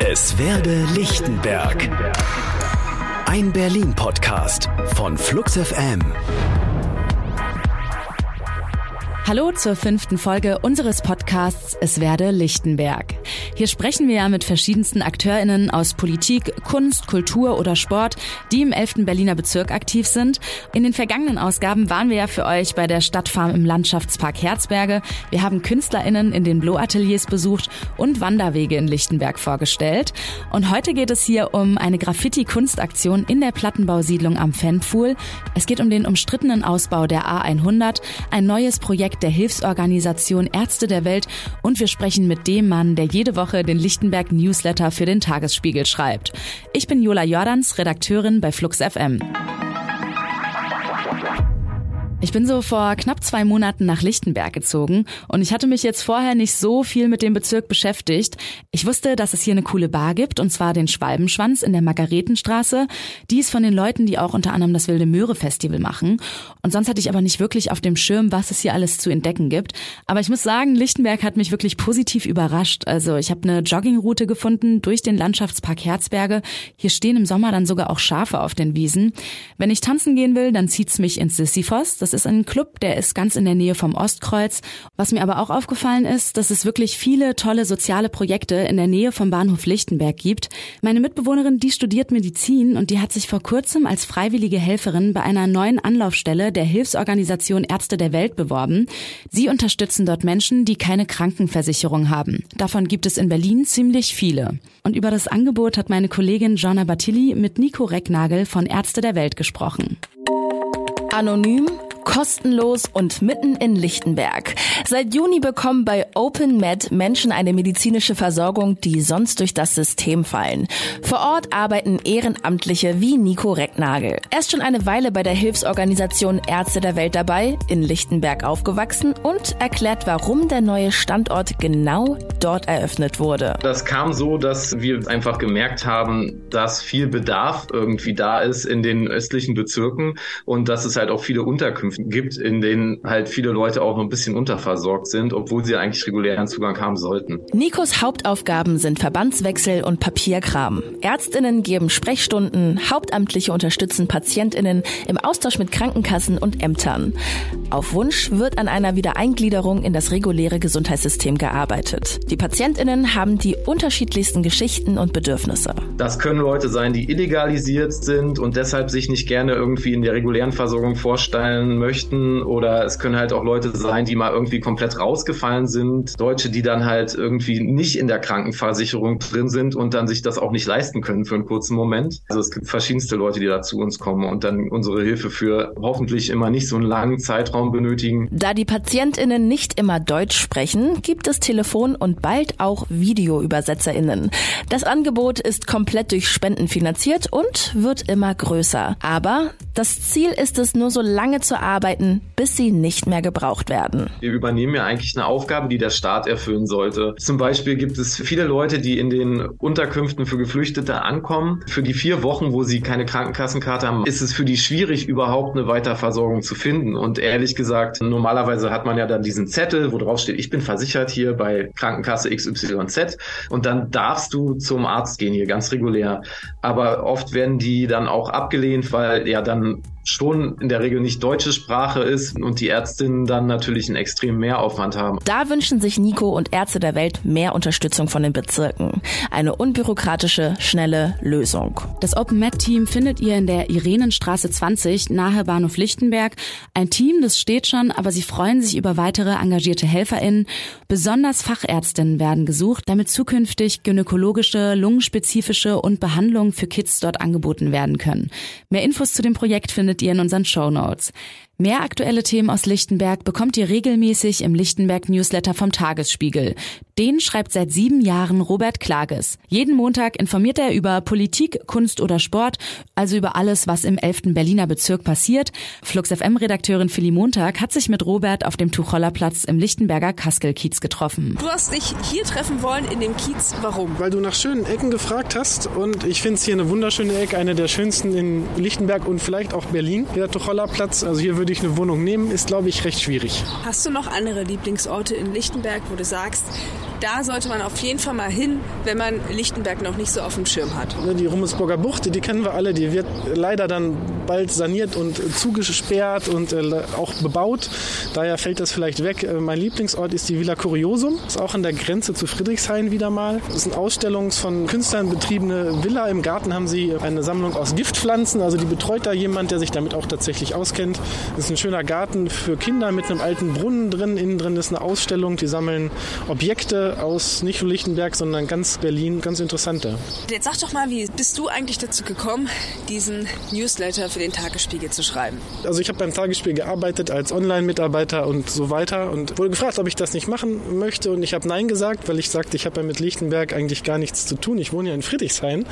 Es werde Lichtenberg. Ein Berlin-Podcast von Flux FM. Hallo zur fünften Folge unseres Podcasts Es werde Lichtenberg. Hier sprechen wir ja mit verschiedensten AkteurInnen aus Politik, Kunst, Kultur oder Sport, die im 11. Berliner Bezirk aktiv sind. In den vergangenen Ausgaben waren wir ja für euch bei der Stadtfarm im Landschaftspark Herzberge. Wir haben KünstlerInnen in den Blow-Ateliers besucht und Wanderwege in Lichtenberg vorgestellt. Und heute geht es hier um eine Graffiti-Kunstaktion in der Plattenbausiedlung am Fanpfuhl. Es geht um den umstrittenen Ausbau der A100, ein neues Projekt der Hilfsorganisation Ärzte der Welt und wir sprechen mit dem Mann, der jede Woche den Lichtenberg Newsletter für den Tagesspiegel schreibt. Ich bin Jola Jordans, Redakteurin bei Flux FM. Ich bin so vor knapp zwei Monaten nach Lichtenberg gezogen und ich hatte mich jetzt vorher nicht so viel mit dem Bezirk beschäftigt. Ich wusste, dass es hier eine coole Bar gibt und zwar den Schwalbenschwanz in der Margaretenstraße. Die ist von den Leuten, die auch unter anderem das Wilde Möhre Festival machen. Und sonst hatte ich aber nicht wirklich auf dem Schirm, was es hier alles zu entdecken gibt. Aber ich muss sagen, Lichtenberg hat mich wirklich positiv überrascht. Also ich habe eine Joggingroute gefunden durch den Landschaftspark Herzberge. Hier stehen im Sommer dann sogar auch Schafe auf den Wiesen. Wenn ich tanzen gehen will, dann zieht's mich ins Sisyphos. Das ist ein Club, der ist ganz in der Nähe vom Ostkreuz. Was mir aber auch aufgefallen ist, dass es wirklich viele tolle soziale Projekte in der Nähe vom Bahnhof Lichtenberg gibt. Meine Mitbewohnerin, die studiert Medizin und die hat sich vor kurzem als freiwillige Helferin bei einer neuen Anlaufstelle der Hilfsorganisation Ärzte der Welt beworben. Sie unterstützen dort Menschen, die keine Krankenversicherung haben. Davon gibt es in Berlin ziemlich viele. Und über das Angebot hat meine Kollegin Jonna Batilli mit Nico Recknagel von Ärzte der Welt gesprochen. Anonym kostenlos und mitten in Lichtenberg. Seit Juni bekommen bei OpenMed Menschen eine medizinische Versorgung, die sonst durch das System fallen. Vor Ort arbeiten Ehrenamtliche wie Nico Recknagel. Er ist schon eine Weile bei der Hilfsorganisation Ärzte der Welt dabei, in Lichtenberg aufgewachsen und erklärt, warum der neue Standort genau dort eröffnet wurde. Das kam so, dass wir einfach gemerkt haben, dass viel Bedarf irgendwie da ist in den östlichen Bezirken und dass es halt auch viele Unterkünfte gibt, in denen halt viele Leute auch noch ein bisschen unterversorgt sind, obwohl sie eigentlich regulären Zugang haben sollten. Nikos Hauptaufgaben sind Verbandswechsel und Papierkram. Ärztinnen geben Sprechstunden, Hauptamtliche unterstützen Patientinnen im Austausch mit Krankenkassen und Ämtern. Auf Wunsch wird an einer Wiedereingliederung in das reguläre Gesundheitssystem gearbeitet. Die Patientinnen haben die unterschiedlichsten Geschichten und Bedürfnisse. Das können Leute sein, die illegalisiert sind und deshalb sich nicht gerne irgendwie in der regulären Versorgung vorstellen möchten oder es können halt auch Leute sein, die mal irgendwie komplett rausgefallen sind. Deutsche, die dann halt irgendwie nicht in der Krankenversicherung drin sind und dann sich das auch nicht leisten können für einen kurzen Moment. Also es gibt verschiedenste Leute, die da zu uns kommen und dann unsere Hilfe für hoffentlich immer nicht so einen langen Zeitraum benötigen. Da die PatientInnen nicht immer Deutsch sprechen, gibt es Telefon- und bald auch VideoübersetzerInnen. Das Angebot ist komplett durch Spenden finanziert und wird immer größer. Aber das Ziel ist es, nur so lange zu arbeiten, bis sie nicht mehr gebraucht werden. Wir übernehmen ja eigentlich eine Aufgabe, die der Staat erfüllen sollte. Zum Beispiel gibt es viele Leute, die in den Unterkünften für Geflüchtete ankommen. Für die vier Wochen, wo sie keine Krankenkassenkarte haben, ist es für die schwierig, überhaupt eine Weiterversorgung zu finden. Und ehrlich gesagt, normalerweise hat man ja dann diesen Zettel, wo drauf steht, ich bin versichert hier bei Krankenkasse XYZ. Und dann darfst du zum Arzt gehen hier ganz regulär. Aber oft werden die dann auch abgelehnt, weil ja dann schon in der Regel nicht deutsche Sprache ist und die Ärztinnen dann natürlich einen extremen Mehraufwand haben. Da wünschen sich Nico und Ärzte der Welt mehr Unterstützung von den Bezirken. Eine unbürokratische, schnelle Lösung. Das Open Med Team findet ihr in der Irenenstraße 20 nahe Bahnhof Lichtenberg. Ein Team, das steht schon, aber sie freuen sich über weitere engagierte HelferInnen. Besonders Fachärztinnen werden gesucht, damit zukünftig gynäkologische, lungenspezifische und Behandlungen für Kids dort angeboten werden können. Mehr Infos zu dem Projekt findet findet ihr in unseren Show Notes. Mehr aktuelle Themen aus Lichtenberg bekommt ihr regelmäßig im Lichtenberg Newsletter vom Tagesspiegel. Den schreibt seit sieben Jahren Robert Klages. Jeden Montag informiert er über Politik, Kunst oder Sport, also über alles, was im 11. Berliner Bezirk passiert. Flux FM Redakteurin Philly Montag hat sich mit Robert auf dem Tuchollerplatz im Lichtenberger Kaskelkiez getroffen. Du hast dich hier treffen wollen in dem Kiez. Warum? Weil du nach schönen Ecken gefragt hast und ich finde es hier eine wunderschöne Ecke, eine der schönsten in Lichtenberg und vielleicht auch Berlin. Der Tuchollerplatz, also hier würde würde ich eine Wohnung nehmen, ist, glaube ich, recht schwierig. Hast du noch andere Lieblingsorte in Lichtenberg, wo du sagst, da sollte man auf jeden Fall mal hin, wenn man Lichtenberg noch nicht so auf dem Schirm hat. Die Rummelsburger Bucht, die kennen wir alle, die wird leider dann bald saniert und zugesperrt und äh, auch bebaut. Daher fällt das vielleicht weg. Äh, mein Lieblingsort ist die Villa Curiosum, ist auch an der Grenze zu Friedrichshain wieder mal. Das ist eine Ausstellungs- von Künstlern betriebene Villa. Im Garten haben sie eine Sammlung aus Giftpflanzen, also die betreut da jemand, der sich damit auch tatsächlich auskennt. Das ist ein schöner Garten für Kinder mit einem alten Brunnen drin. Innen drin ist eine Ausstellung, die sammeln Objekte aus nicht nur Lichtenberg, sondern ganz Berlin, ganz interessante. Jetzt sag doch mal, wie bist du eigentlich dazu gekommen, diesen Newsletter für den Tagesspiegel zu schreiben? Also ich habe beim Tagesspiegel gearbeitet als Online-Mitarbeiter und so weiter und wurde gefragt, ob ich das nicht machen möchte und ich habe Nein gesagt, weil ich sagte, ich habe ja mit Lichtenberg eigentlich gar nichts zu tun. Ich wohne ja in Friedrichshain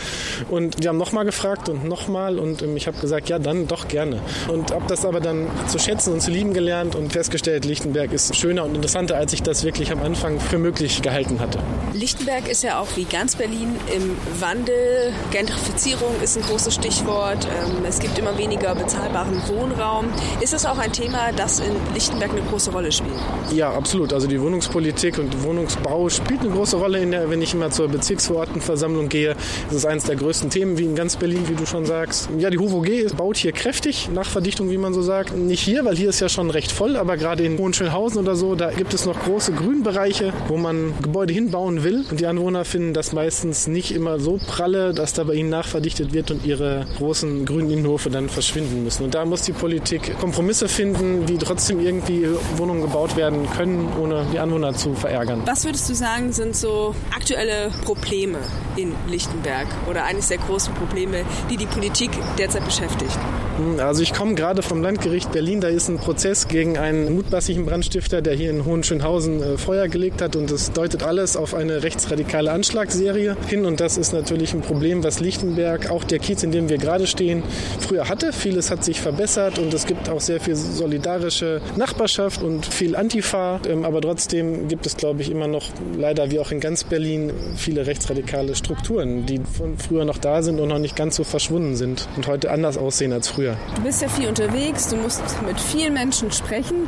und die haben nochmal gefragt und nochmal und ähm, ich habe gesagt, ja dann doch gerne und habe das aber dann zu schätzen und zu lieben gelernt und festgestellt, Lichtenberg ist schöner und interessanter, als ich das wirklich am Anfang für möglich gehalten hatte. Lichtenberg ist ja auch wie ganz Berlin im Wandel. Gentrifizierung ist ein großes Stichwort. Ähm, es gibt immer weniger bezahlbaren Wohnraum. Ist das auch ein Thema, das in Lichtenberg eine große Rolle spielt? Ja, absolut. Also die Wohnungspolitik und Wohnungsbau spielt eine große Rolle, in der, wenn ich immer zur Bezirksverordnetenversammlung gehe. Das ist eines der größten Themen, wie in ganz Berlin, wie du schon sagst. Ja, die HUVOG baut hier kräftig, nach Verdichtung, wie man so sagt. Nicht hier, weil hier ist ja schon recht voll, aber gerade in Hohenschönhausen oder so, da gibt es noch große Grünbereiche, wo man Gebäude hinbauen will. Und die Anwohner finden das meistens nicht immer so pralle, dass da bei ihnen nachverdichtet wird und ihre großen grünen Innenhofe dann verschwinden müssen. Und da muss die Politik Kompromisse finden, wie trotzdem irgendwie Wohnungen gebaut werden können, ohne die Anwohner zu verärgern. Was würdest du sagen, sind so aktuelle Probleme in Lichtenberg oder eines der großen Probleme, die die Politik derzeit beschäftigt? Hm, also ich komme gerade vom Landgericht Berlin. Da ist ein Prozess gegen einen mutmaßlichen Brandstifter, der hier in Hohenschönhausen äh, Feuer gelegt hat. Und es deutet alles auf eine rechtsradikale Anschlagsserie hin. Und das ist natürlich ein Problem, was Lichtenberg, auch der Kiez, in dem wir gerade stehen, früher hatte. Vieles hat sich verbessert und es gibt auch sehr viel solidarische Nachbarschaft und viel Antifa. Ähm, aber trotzdem gibt es, glaube ich, immer noch leider wie auch in ganz Berlin viele rechtsradikale Strukturen, die von früher noch da sind und noch nicht ganz so verschwunden sind und heute anders aussehen als früher. Du bist ja viel unterwegs, du musst mit vielen Menschen sprechen.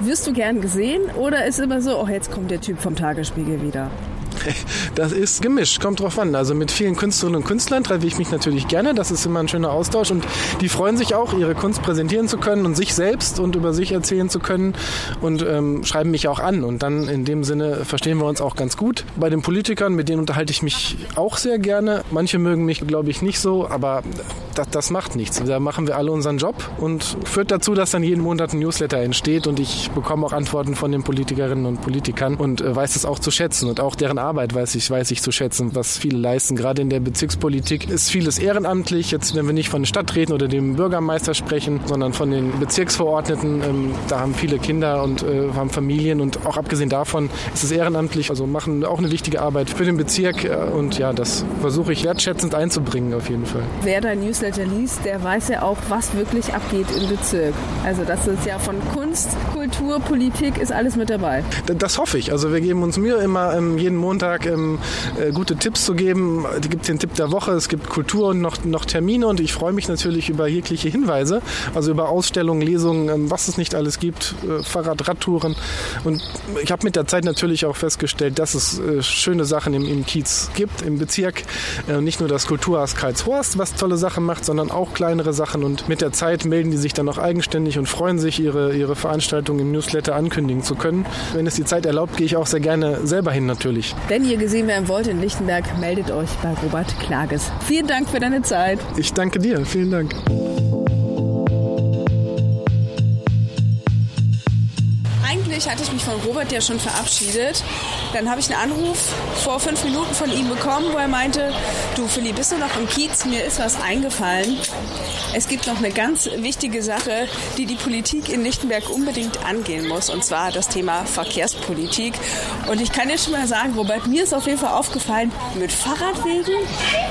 Wirst du gern gesehen oder ist immer so, oh, jetzt kommt der Typ vom Tagesspiegel wieder? Das ist gemischt, kommt drauf an. Also mit vielen Künstlerinnen und Künstlern treffe ich mich natürlich gerne. Das ist immer ein schöner Austausch und die freuen sich auch, ihre Kunst präsentieren zu können und sich selbst und über sich erzählen zu können und ähm, schreiben mich auch an. Und dann in dem Sinne verstehen wir uns auch ganz gut. Bei den Politikern, mit denen unterhalte ich mich auch sehr gerne. Manche mögen mich, glaube ich, nicht so, aber das, das macht nichts. Da machen wir alle unseren Job und führt dazu, dass dann jeden Monat ein Newsletter entsteht und ich bekomme auch Antworten von den Politikerinnen und Politikern und äh, weiß es auch zu schätzen und auch deren Arbeit weiß ich, weiß ich zu schätzen, was viele leisten. Gerade in der Bezirkspolitik ist vieles ehrenamtlich. Jetzt, wenn wir nicht von den Stadträten oder dem Bürgermeister sprechen, sondern von den Bezirksverordneten, ähm, da haben viele Kinder und äh, haben Familien und auch abgesehen davon ist es ehrenamtlich, also machen auch eine wichtige Arbeit für den Bezirk äh, und ja, das versuche ich wertschätzend einzubringen auf jeden Fall. Wer dein Newsletter liest, der weiß ja auch, was wirklich abgeht im Bezirk. Also das ist ja von Kunst, Kultur, Politik ist alles mit dabei. Das hoffe ich. Also wir geben uns Mühe, immer ähm, jeden Montag ähm, äh, gute Tipps zu geben. Es gibt den Tipp der Woche, es gibt Kultur und noch, noch Termine und ich freue mich natürlich über jegliche Hinweise, also über Ausstellungen, Lesungen, ähm, was es nicht alles gibt, äh, Fahrrad, Radtouren. Und ich habe mit der Zeit natürlich auch festgestellt, dass es äh, schöne Sachen im, im Kiez gibt, im Bezirk. Äh, nicht nur das Kulturhaus Karlshorst, was tolle Sachen macht, sondern auch kleinere Sachen. Und mit der Zeit melden die sich dann auch eigenständig und freuen sich, ihre, ihre Veranstaltung im Newsletter ankündigen zu können. Wenn es die Zeit erlaubt, gehe ich auch sehr gerne selber hin natürlich. Wenn ihr gesehen werden wollt in Lichtenberg, meldet euch bei Robert Klages. Vielen Dank für deine Zeit. Ich danke dir. Vielen Dank. Eigentlich hatte ich mich von Robert ja schon verabschiedet. Dann habe ich einen Anruf vor fünf Minuten von ihm bekommen, wo er meinte, du Philipp, bist du noch im Kiez? Mir ist was eingefallen. Es gibt noch eine ganz wichtige Sache, die die Politik in Lichtenberg unbedingt angehen muss, und zwar das Thema Verkehrspolitik. Und ich kann dir schon mal sagen, Robert, mir ist auf jeden Fall aufgefallen, mit Fahrradwegen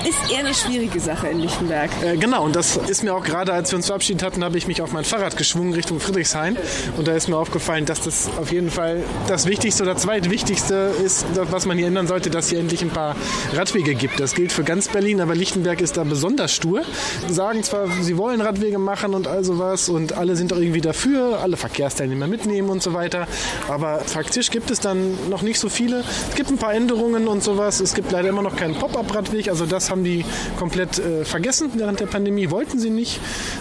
ist eher eine schwierige Sache in Lichtenberg. Äh, genau, und das ist mir auch gerade, als wir uns verabschiedet hatten, habe ich mich auf mein Fahrrad geschwungen Richtung Friedrichshain. Und da ist mir aufgefallen, dass das auf jeden Fall das Wichtigste oder zweitwichtigste ist, was man hier ändern sollte, dass hier endlich ein paar Radwege gibt. Das gilt für ganz Berlin, aber Lichtenberg ist da besonders stur. Sagen zwar sie wollen Radwege machen und all sowas und alle sind auch irgendwie dafür, alle Verkehrsteilnehmer mitnehmen und so weiter. Aber faktisch gibt es dann noch nicht so viele. Es gibt ein paar Änderungen und sowas. Es gibt leider immer noch keinen Pop-up-Radweg. Also das haben die komplett äh, vergessen während der Pandemie. Wollten sie nicht.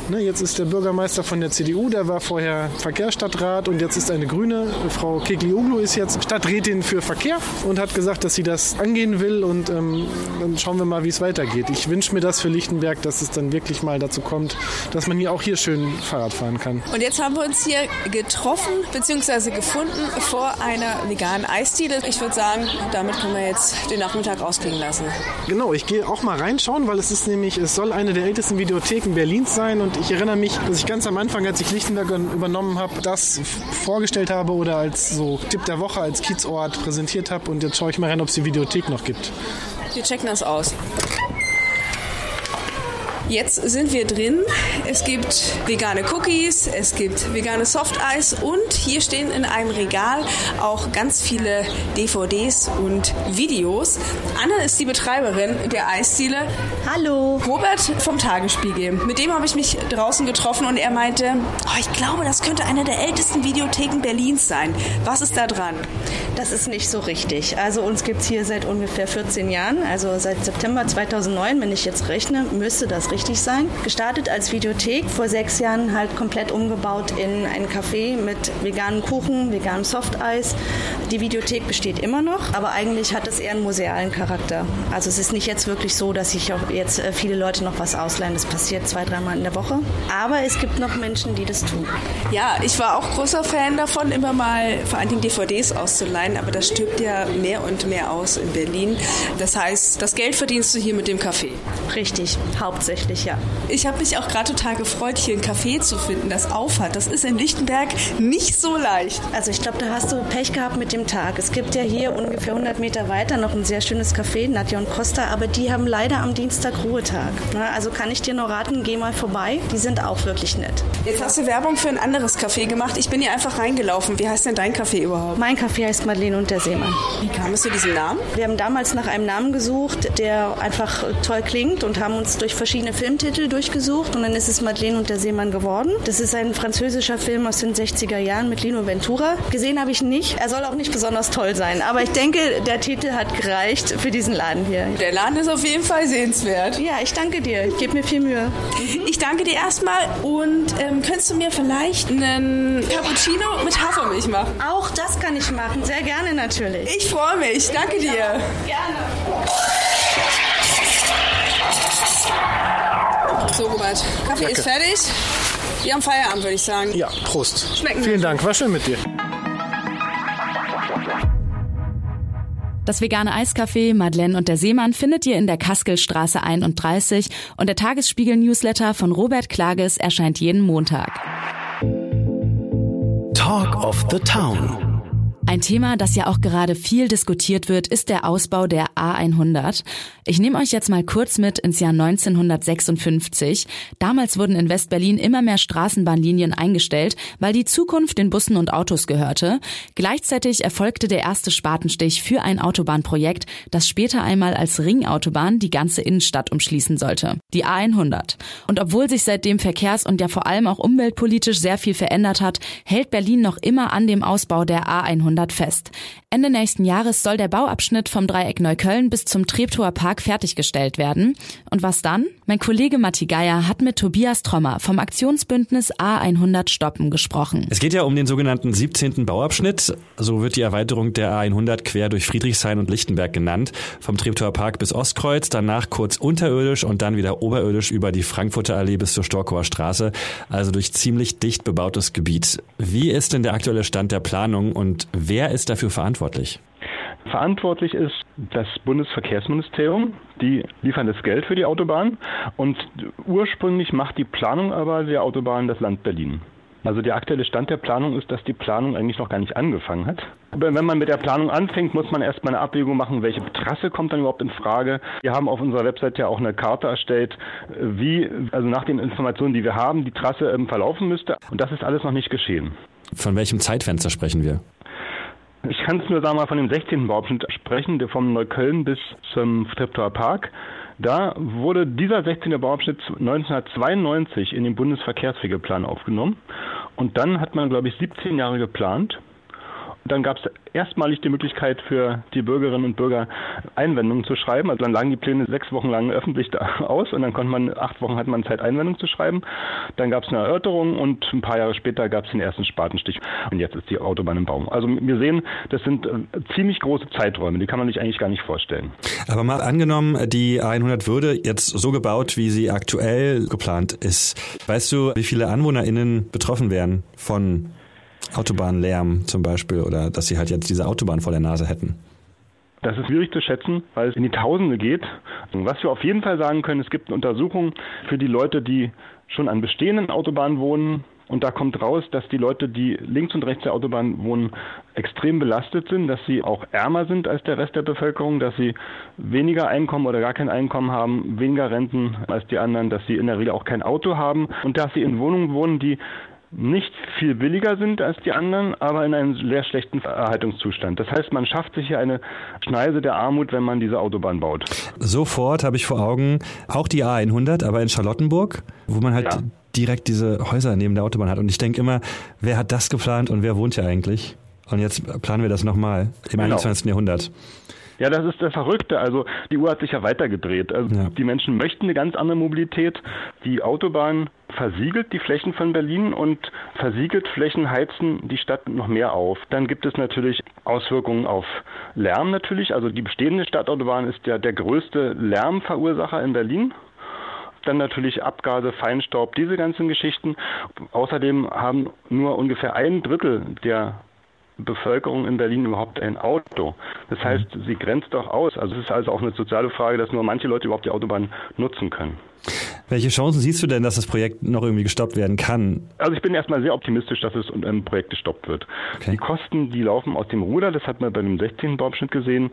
Ne, jetzt ist der Bürgermeister von der CDU, der war vorher Verkehrsstadtrat und jetzt ist eine Grüne. Frau Keklioglu ist jetzt Stadträtin für Verkehr und hat gesagt, dass sie das angehen will und ähm, dann schauen wir mal, wie es weitergeht. Ich wünsche mir das für Lichtenberg, dass es dann wirklich mal dazu kommt, dass man hier auch hier schön Fahrrad fahren kann. Und jetzt haben wir uns hier getroffen bzw. gefunden vor einer veganen Eisdiele. Ich würde sagen, damit können wir jetzt den Nachmittag ausklingen lassen. Genau, ich gehe auch mal reinschauen, weil es ist nämlich, es soll eine der ältesten Videotheken Berlins sein und ich erinnere mich, dass ich ganz am Anfang, als ich Lichtenberg übernommen habe, das vorgestellt habe oder als so Tipp der Woche als Kiezort präsentiert habe und jetzt schaue ich mal rein, ob es die Videothek noch gibt. Wir checken das aus. Jetzt sind wir drin. Es gibt vegane Cookies, es gibt vegane Softeis und hier stehen in einem Regal auch ganz viele DVDs und Videos. Anna ist die Betreiberin der Eisdiele. Hallo. Robert vom Tagesspiegel. Mit dem habe ich mich draußen getroffen und er meinte, oh, ich glaube, das könnte eine der ältesten Videotheken Berlins sein. Was ist da dran? Das ist nicht so richtig. Also uns gibt es hier seit ungefähr 14 Jahren, also seit September 2009, wenn ich jetzt rechne, müsste das richtig richtig sein. Gestartet als Videothek, vor sechs Jahren halt komplett umgebaut in ein Café mit veganem Kuchen, veganem Softeis. Die Videothek besteht immer noch, aber eigentlich hat es eher einen musealen Charakter. Also es ist nicht jetzt wirklich so, dass sich auch jetzt äh, viele Leute noch was ausleihen. Das passiert zwei, dreimal in der Woche. Aber es gibt noch Menschen, die das tun. Ja, ich war auch großer Fan davon, immer mal vor allen Dingen DVDs auszuleihen, aber das stirbt ja mehr und mehr aus in Berlin. Das heißt, das Geld verdienst du hier mit dem Café. Richtig, hauptsächlich tatsächlich, ja. Ich habe mich auch gerade total gefreut, hier ein Café zu finden, das aufhat. Das ist in Lichtenberg nicht so leicht. Also ich glaube, da hast du Pech gehabt mit dem Tag. Es gibt ja hier ungefähr 100 Meter weiter noch ein sehr schönes Café, Nadja und Costa, aber die haben leider am Dienstag Ruhetag. Also kann ich dir nur raten, geh mal vorbei. Die sind auch wirklich nett. Jetzt hast du Werbung für ein anderes Café gemacht. Ich bin hier einfach reingelaufen. Wie heißt denn dein Café überhaupt? Mein Café heißt Madeleine und der Seemann. Wie kam es zu diesem Namen? Wir haben damals nach einem Namen gesucht, der einfach toll klingt und haben uns durch verschiedene Filmtitel durchgesucht und dann ist es Madeleine und der Seemann geworden. Das ist ein französischer Film aus den 60er Jahren mit Lino Ventura. Gesehen habe ich nicht. Er soll auch nicht besonders toll sein, aber ich denke, der Titel hat gereicht für diesen Laden hier. Der Laden ist auf jeden Fall sehenswert. Ja, ich danke dir. Ich gebe mir viel Mühe. Ich danke dir erstmal und ähm, könntest du mir vielleicht einen Cappuccino mit Hafermilch machen? Auch das kann ich machen. Sehr gerne natürlich. Ich freue mich. Danke dir. Gerne. So, Robert. Kaffee Danke. ist fertig. Wir haben Feierabend, würde ich sagen. Ja, Prost. Schmecken Vielen. Dank, war schön mit dir. Das vegane Eiscafé Madeleine und der Seemann findet ihr in der Kaskelstraße 31 und der Tagesspiegel-Newsletter von Robert Klages erscheint jeden Montag. Talk of the Town. Ein Thema, das ja auch gerade viel diskutiert wird, ist der Ausbau der A100. Ich nehme euch jetzt mal kurz mit ins Jahr 1956. Damals wurden in Westberlin immer mehr Straßenbahnlinien eingestellt, weil die Zukunft den Bussen und Autos gehörte. Gleichzeitig erfolgte der erste Spatenstich für ein Autobahnprojekt, das später einmal als Ringautobahn die ganze Innenstadt umschließen sollte. Die A100. Und obwohl sich seitdem verkehrs- und ja vor allem auch umweltpolitisch sehr viel verändert hat, hält Berlin noch immer an dem Ausbau der A100 fest. Ende nächsten Jahres soll der Bauabschnitt vom Dreieck Neukölln bis zum Treptower Park fertiggestellt werden. Und was dann? Mein Kollege Matti Geier hat mit Tobias Trommer vom Aktionsbündnis A100 Stoppen gesprochen. Es geht ja um den sogenannten 17. Bauabschnitt. So wird die Erweiterung der A100 quer durch Friedrichshain und Lichtenberg genannt. Vom Treptower Park bis Ostkreuz, danach kurz unterirdisch und dann wieder oberirdisch über die Frankfurter Allee bis zur Storkower Straße. Also durch ziemlich dicht bebautes Gebiet. Wie ist denn der aktuelle Stand der Planung und wer ist dafür verantwortlich? Verantwortlich ist das Bundesverkehrsministerium. Die liefern das Geld für die Autobahn und ursprünglich macht die Planung aber der Autobahn das Land Berlin. Also der aktuelle Stand der Planung ist, dass die Planung eigentlich noch gar nicht angefangen hat. Aber wenn man mit der Planung anfängt, muss man erstmal eine Abwägung machen, welche Trasse kommt dann überhaupt in Frage. Wir haben auf unserer Website ja auch eine Karte erstellt, wie, also nach den Informationen, die wir haben, die Trasse ähm, verlaufen müsste. Und das ist alles noch nicht geschehen. Von welchem Zeitfenster sprechen wir? Ich kann es nur sagen mal von dem 16. Bauabschnitt sprechen, der vom Neukölln bis zum Treptower Park. Da wurde dieser 16. Bauabschnitt 1992 in den Bundesverkehrswegeplan aufgenommen. Und dann hat man, glaube ich, 17 Jahre geplant dann gab es erstmalig die Möglichkeit für die Bürgerinnen und Bürger Einwendungen zu schreiben. Also dann lagen die Pläne sechs Wochen lang öffentlich da aus und dann konnte man, acht Wochen hat man Zeit, Einwendungen zu schreiben. Dann gab es eine Erörterung und ein paar Jahre später gab es den ersten Spatenstich und jetzt ist die Autobahn im Baum. Also wir sehen, das sind äh, ziemlich große Zeiträume, die kann man sich eigentlich gar nicht vorstellen. Aber mal angenommen, die A100 würde jetzt so gebaut, wie sie aktuell geplant ist. Weißt du, wie viele AnwohnerInnen betroffen wären von Autobahnlärm zum Beispiel oder dass sie halt jetzt diese Autobahn vor der Nase hätten? Das ist schwierig zu schätzen, weil es in die Tausende geht. Was wir auf jeden Fall sagen können, es gibt eine Untersuchung für die Leute, die schon an bestehenden Autobahnen wohnen. Und da kommt raus, dass die Leute, die links und rechts der Autobahn wohnen, extrem belastet sind, dass sie auch ärmer sind als der Rest der Bevölkerung, dass sie weniger Einkommen oder gar kein Einkommen haben, weniger Renten als die anderen, dass sie in der Regel auch kein Auto haben und dass sie in Wohnungen wohnen, die nicht viel billiger sind als die anderen, aber in einem sehr schlechten Erhaltungszustand. Das heißt, man schafft sich hier eine Schneise der Armut, wenn man diese Autobahn baut. Sofort habe ich vor Augen auch die A100, aber in Charlottenburg, wo man halt ja. direkt diese Häuser neben der Autobahn hat. Und ich denke immer, wer hat das geplant und wer wohnt hier eigentlich? Und jetzt planen wir das nochmal im genau. 21. Jahrhundert. Ja, das ist das Verrückte. Also die Uhr hat sich ja weitergedreht. Also ja. die Menschen möchten eine ganz andere Mobilität. Die Autobahn versiegelt die Flächen von Berlin und versiegelt Flächen heizen die Stadt noch mehr auf. Dann gibt es natürlich Auswirkungen auf Lärm natürlich. Also die bestehende Stadtautobahn ist ja der größte Lärmverursacher in Berlin dann natürlich Abgase, Feinstaub, diese ganzen Geschichten. Außerdem haben nur ungefähr ein Drittel der Bevölkerung in Berlin überhaupt ein Auto? Das heißt, sie grenzt doch aus. Also es ist also auch eine soziale Frage, dass nur manche Leute überhaupt die Autobahn nutzen können. Welche Chancen siehst du denn, dass das Projekt noch irgendwie gestoppt werden kann? Also ich bin erstmal sehr optimistisch, dass es ein Projekt gestoppt wird. Okay. Die Kosten, die laufen aus dem Ruder, das hat man bei dem 16. Bauabschnitt gesehen,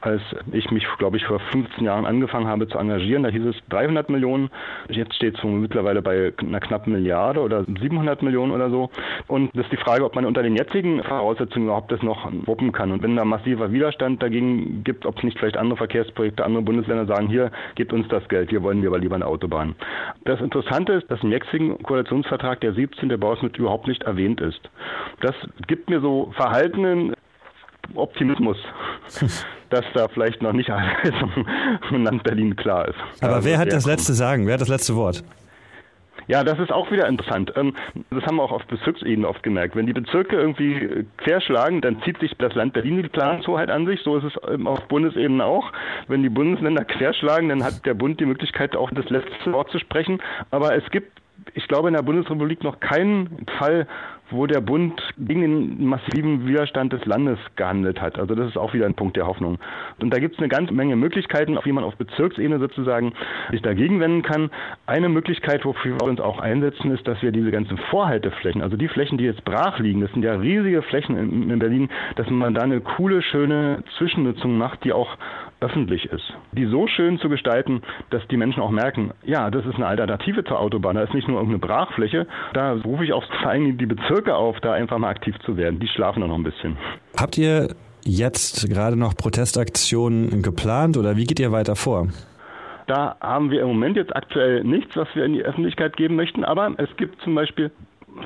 als ich mich, glaube ich, vor 15 Jahren angefangen habe zu engagieren. Da hieß es 300 Millionen, jetzt steht es mittlerweile bei einer knappen Milliarde oder 700 Millionen oder so. Und das ist die Frage, ob man unter den jetzigen Voraussetzungen überhaupt das noch wuppen kann. Und wenn da massiver Widerstand dagegen gibt, ob es nicht vielleicht andere Verkehrsprojekte, andere Bundesländer sagen, hier, gebt uns das Geld, hier wollen wir aber lieber eine Autobahn. Das Interessante ist, dass im jetzigen Koalitionsvertrag der 17. Bauausschnitt überhaupt nicht erwähnt ist. Das gibt mir so verhaltenen Optimismus, dass da vielleicht noch nicht alles im Land Berlin klar ist. Aber also wer hat das letzte Sagen? Wer hat das letzte Wort? Ja, das ist auch wieder interessant. Ähm, das haben wir auch auf Bezirksebene oft gemerkt. Wenn die Bezirke irgendwie äh, querschlagen, dann zieht sich das Land Berlin die Planungshoheit an sich. So ist es ähm, auf Bundesebene auch. Wenn die Bundesländer querschlagen, dann hat der Bund die Möglichkeit, auch das letzte Wort zu sprechen. Aber es gibt ich glaube, in der Bundesrepublik noch keinen Fall, wo der Bund gegen den massiven Widerstand des Landes gehandelt hat. Also das ist auch wieder ein Punkt der Hoffnung. Und da gibt es eine ganze Menge Möglichkeiten, auf die man auf Bezirksebene sozusagen sich dagegen wenden kann. Eine Möglichkeit, wofür wir uns auch einsetzen, ist, dass wir diese ganzen Vorhalteflächen, also die Flächen, die jetzt brach liegen, das sind ja riesige Flächen in, in Berlin, dass man da eine coole, schöne Zwischennutzung macht, die auch öffentlich ist. Die so schön zu gestalten, dass die Menschen auch merken, ja, das ist eine Alternative zur Autobahn. Da ist nicht nur irgendeine Brachfläche. Da rufe ich auch vor allem die Bezirke auf, da einfach mal aktiv zu werden. Die schlafen da noch ein bisschen. Habt ihr jetzt gerade noch Protestaktionen geplant oder wie geht ihr weiter vor? Da haben wir im Moment jetzt aktuell nichts, was wir in die Öffentlichkeit geben möchten, aber es gibt zum Beispiel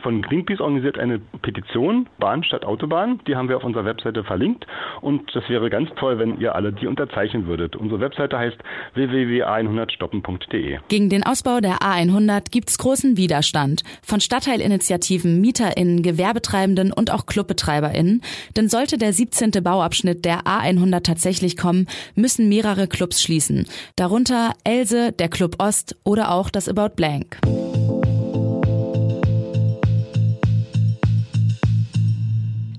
von Greenpeace organisiert eine Petition, Bahn statt Autobahn. Die haben wir auf unserer Webseite verlinkt. Und das wäre ganz toll, wenn ihr alle die unterzeichnen würdet. Unsere Webseite heißt www.a100stoppen.de. Gegen den Ausbau der A100 gibt es großen Widerstand. Von Stadtteilinitiativen, MieterInnen, Gewerbetreibenden und auch ClubbetreiberInnen. Denn sollte der 17. Bauabschnitt der A100 tatsächlich kommen, müssen mehrere Clubs schließen. Darunter Else, der Club Ost oder auch das About Blank.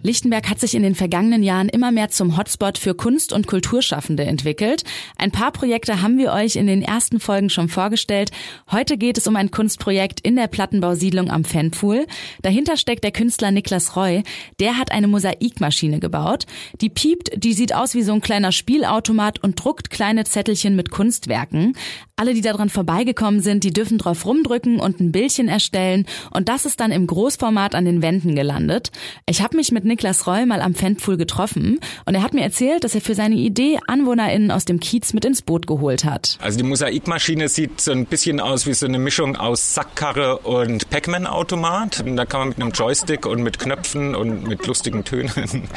Lichtenberg hat sich in den vergangenen Jahren immer mehr zum Hotspot für Kunst- und Kulturschaffende entwickelt. Ein paar Projekte haben wir euch in den ersten Folgen schon vorgestellt. Heute geht es um ein Kunstprojekt in der Plattenbausiedlung am Fanpool. Dahinter steckt der Künstler Niklas Roy. Der hat eine Mosaikmaschine gebaut. Die piept, die sieht aus wie so ein kleiner Spielautomat und druckt kleine Zettelchen mit Kunstwerken. Alle, die daran vorbeigekommen sind, die dürfen drauf rumdrücken und ein Bildchen erstellen und das ist dann im Großformat an den Wänden gelandet. Ich habe mich mit Niklas Niklas Roll mal am Fanpool getroffen und er hat mir erzählt, dass er für seine Idee AnwohnerInnen aus dem Kiez mit ins Boot geholt hat. Also die Mosaikmaschine sieht so ein bisschen aus wie so eine Mischung aus Sackkarre und Pac-Man-Automat. Da kann man mit einem Joystick und mit Knöpfen und mit lustigen Tönen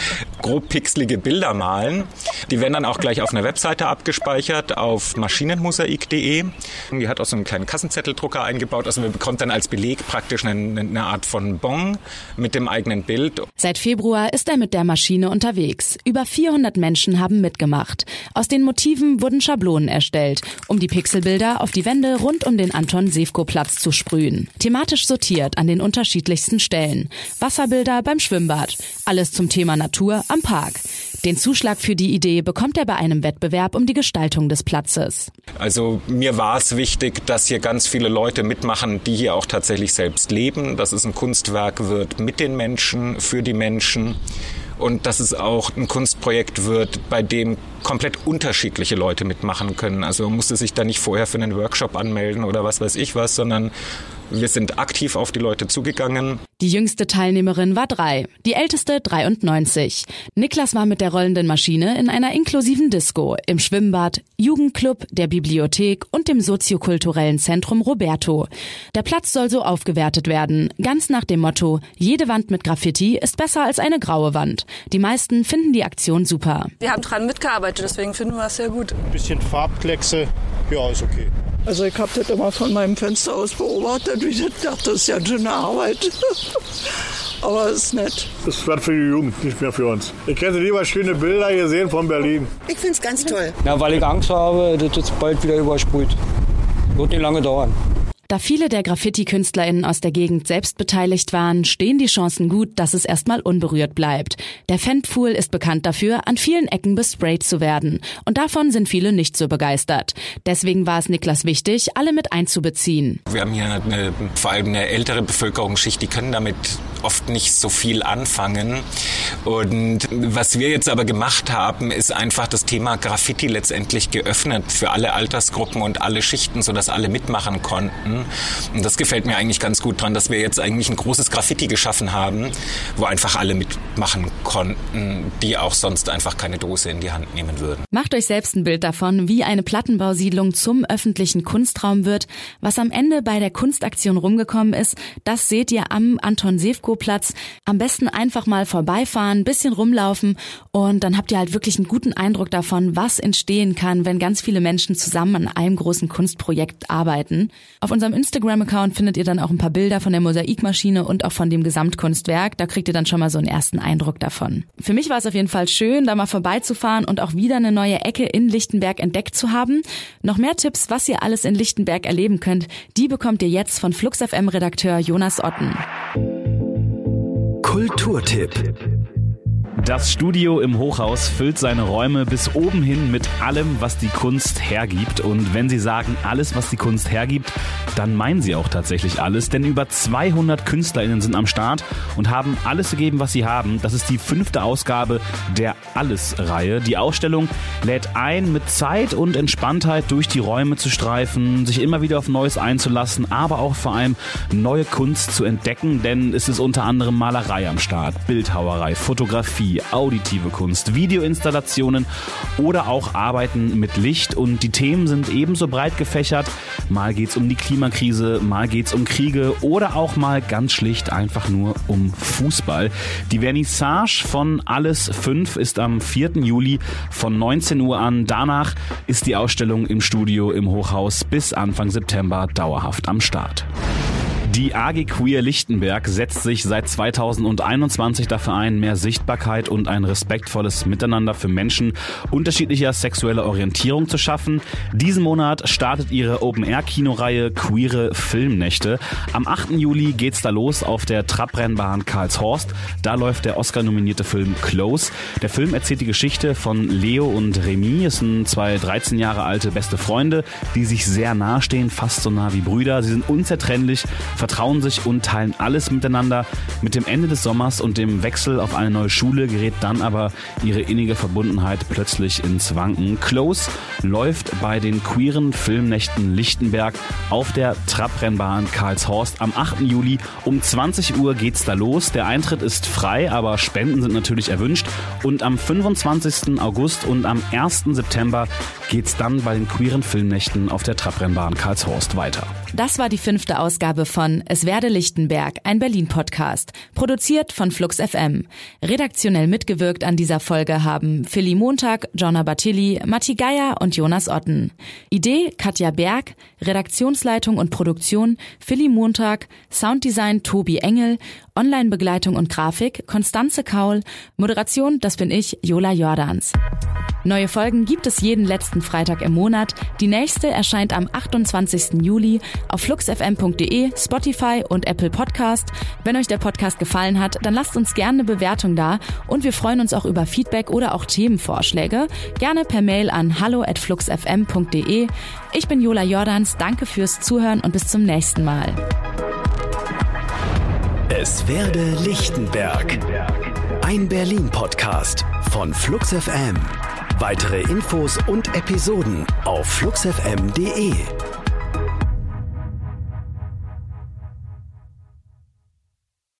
grob pixelige Bilder malen. Die werden dann auch gleich auf einer Webseite abgespeichert auf maschinenmosaik.de. Die hat auch so einen kleinen Kassenzetteldrucker eingebaut. Also man bekommt dann als Beleg praktisch eine, eine Art von Bon mit dem eigenen Bild. Seit Februar ist er mit der Maschine unterwegs. Über 400 Menschen haben mitgemacht. Aus den Motiven wurden Schablonen erstellt, um die Pixelbilder auf die Wände rund um den Anton-Sewko-Platz zu sprühen. Thematisch sortiert an den unterschiedlichsten Stellen. Wasserbilder beim Schwimmbad. Alles zum Thema Natur am Park. Den Zuschlag für die Idee bekommt er bei einem Wettbewerb um die Gestaltung des Platzes. Also mir war es wichtig, dass hier ganz viele Leute mitmachen, die hier auch tatsächlich selbst leben, dass es ein Kunstwerk wird mit den Menschen, für die Menschen und dass es auch ein Kunstprojekt wird, bei dem komplett unterschiedliche Leute mitmachen können. Also man musste sich da nicht vorher für einen Workshop anmelden oder was weiß ich was, sondern wir sind aktiv auf die Leute zugegangen. Die jüngste Teilnehmerin war drei, die älteste 93. Niklas war mit der rollenden Maschine in einer inklusiven Disco, im Schwimmbad, Jugendclub, der Bibliothek und dem soziokulturellen Zentrum Roberto. Der Platz soll so aufgewertet werden, ganz nach dem Motto, jede Wand mit Graffiti ist besser als eine graue Wand. Die meisten finden die Aktion super. Wir haben dran mitgearbeitet, deswegen finden wir es sehr gut. Ein bisschen Farbkleckse, ja, ist okay. Also ich habe das immer von meinem Fenster aus beobachtet. Ich dachte, das ist ja eine schöne Arbeit. Aber es ist nett. Das ist was für die Jugend, nicht mehr für uns. Ich hätte lieber schöne Bilder gesehen von Berlin. Ich finde es ganz toll. Ja, weil ich Angst habe, dass es bald wieder übersprüht. Wird nicht lange dauern. Da viele der Graffiti-KünstlerInnen aus der Gegend selbst beteiligt waren, stehen die Chancen gut, dass es erstmal unberührt bleibt. Der Fanpool ist bekannt dafür, an vielen Ecken besprayt zu werden. Und davon sind viele nicht so begeistert. Deswegen war es Niklas wichtig, alle mit einzubeziehen. Wir haben hier eine, vor allem eine ältere Bevölkerungsschicht, die können damit oft nicht so viel anfangen. Und was wir jetzt aber gemacht haben, ist einfach das Thema Graffiti letztendlich geöffnet für alle Altersgruppen und alle Schichten, sodass alle mitmachen konnten. Und das gefällt mir eigentlich ganz gut dran, dass wir jetzt eigentlich ein großes Graffiti geschaffen haben, wo einfach alle mitmachen konnten, die auch sonst einfach keine Dose in die Hand nehmen würden. Macht euch selbst ein Bild davon, wie eine Plattenbausiedlung zum öffentlichen Kunstraum wird. Was am Ende bei der Kunstaktion rumgekommen ist, das seht ihr am Anton Sewko Platz. Am besten einfach mal vorbeifahren, bisschen rumlaufen und dann habt ihr halt wirklich einen guten Eindruck davon, was entstehen kann, wenn ganz viele Menschen zusammen an einem großen Kunstprojekt arbeiten. Auf unserem Instagram-Account findet ihr dann auch ein paar Bilder von der Mosaikmaschine und auch von dem Gesamtkunstwerk. Da kriegt ihr dann schon mal so einen ersten Eindruck davon. Für mich war es auf jeden Fall schön, da mal vorbeizufahren und auch wieder eine neue Ecke in Lichtenberg entdeckt zu haben. Noch mehr Tipps, was ihr alles in Lichtenberg erleben könnt, die bekommt ihr jetzt von Flux FM Redakteur Jonas Otten. Kulturtipp. Das Studio im Hochhaus füllt seine Räume bis oben hin mit allem, was die Kunst hergibt. Und wenn Sie sagen, alles, was die Kunst hergibt, dann meinen Sie auch tatsächlich alles. Denn über 200 KünstlerInnen sind am Start und haben alles gegeben, was sie haben. Das ist die fünfte Ausgabe der Alles-Reihe. Die Ausstellung lädt ein, mit Zeit und Entspanntheit durch die Räume zu streifen, sich immer wieder auf Neues einzulassen, aber auch vor allem neue Kunst zu entdecken. Denn es ist unter anderem Malerei am Start, Bildhauerei, Fotografie, auditive Kunst, Videoinstallationen oder auch Arbeiten mit Licht. Und die Themen sind ebenso breit gefächert. Mal geht's um die Klimakrise, mal geht's um Kriege oder auch mal ganz schlicht einfach nur um Fußball. Die Vernissage von Alles 5 ist am 4. Juli von 19 Uhr an. Danach ist die Ausstellung im Studio im Hochhaus bis Anfang September dauerhaft am Start. Die AG Queer Lichtenberg setzt sich seit 2021 dafür ein, mehr Sichtbarkeit und ein respektvolles Miteinander für Menschen unterschiedlicher sexueller Orientierung zu schaffen. Diesen Monat startet ihre Open-Air-Kinoreihe Queere Filmnächte. Am 8. Juli geht's da los auf der Trabrennbahn Karlshorst. Da läuft der Oscar-nominierte Film Close. Der Film erzählt die Geschichte von Leo und Remy. Es sind zwei 13 Jahre alte beste Freunde, die sich sehr nahestehen, fast so nah wie Brüder. Sie sind unzertrennlich vertrauen sich und teilen alles miteinander. Mit dem Ende des Sommers und dem Wechsel auf eine neue Schule gerät dann aber ihre innige Verbundenheit plötzlich ins Wanken. Close läuft bei den queeren Filmnächten Lichtenberg auf der Trabrennbahn Karlshorst am 8. Juli. Um 20 Uhr geht's da los. Der Eintritt ist frei, aber Spenden sind natürlich erwünscht. Und am 25. August und am 1. September geht's dann bei den queeren Filmnächten auf der Trabrennbahn Karlshorst weiter. Das war die fünfte Ausgabe von Es werde Lichtenberg, ein Berlin-Podcast, produziert von Flux FM. Redaktionell mitgewirkt an dieser Folge haben Philly Montag, Jonna Batilli, Matti Geier und Jonas Otten. Idee Katja Berg, Redaktionsleitung und Produktion Philly Montag, Sounddesign Tobi Engel, Online-Begleitung und Grafik Konstanze Kaul, Moderation, das bin ich, Jola Jordans. Neue Folgen gibt es jeden letzten Freitag im Monat. Die nächste erscheint am 28. Juli auf fluxfm.de, Spotify und Apple Podcast. Wenn euch der Podcast gefallen hat, dann lasst uns gerne eine Bewertung da und wir freuen uns auch über Feedback oder auch Themenvorschläge. Gerne per Mail an hallo@fluxfm.de. Ich bin Jola Jordans, danke fürs Zuhören und bis zum nächsten Mal. Es werde Lichtenberg. Ein Berlin-Podcast von Flux FM. Weitere Infos und Episoden auf fluxfm.de.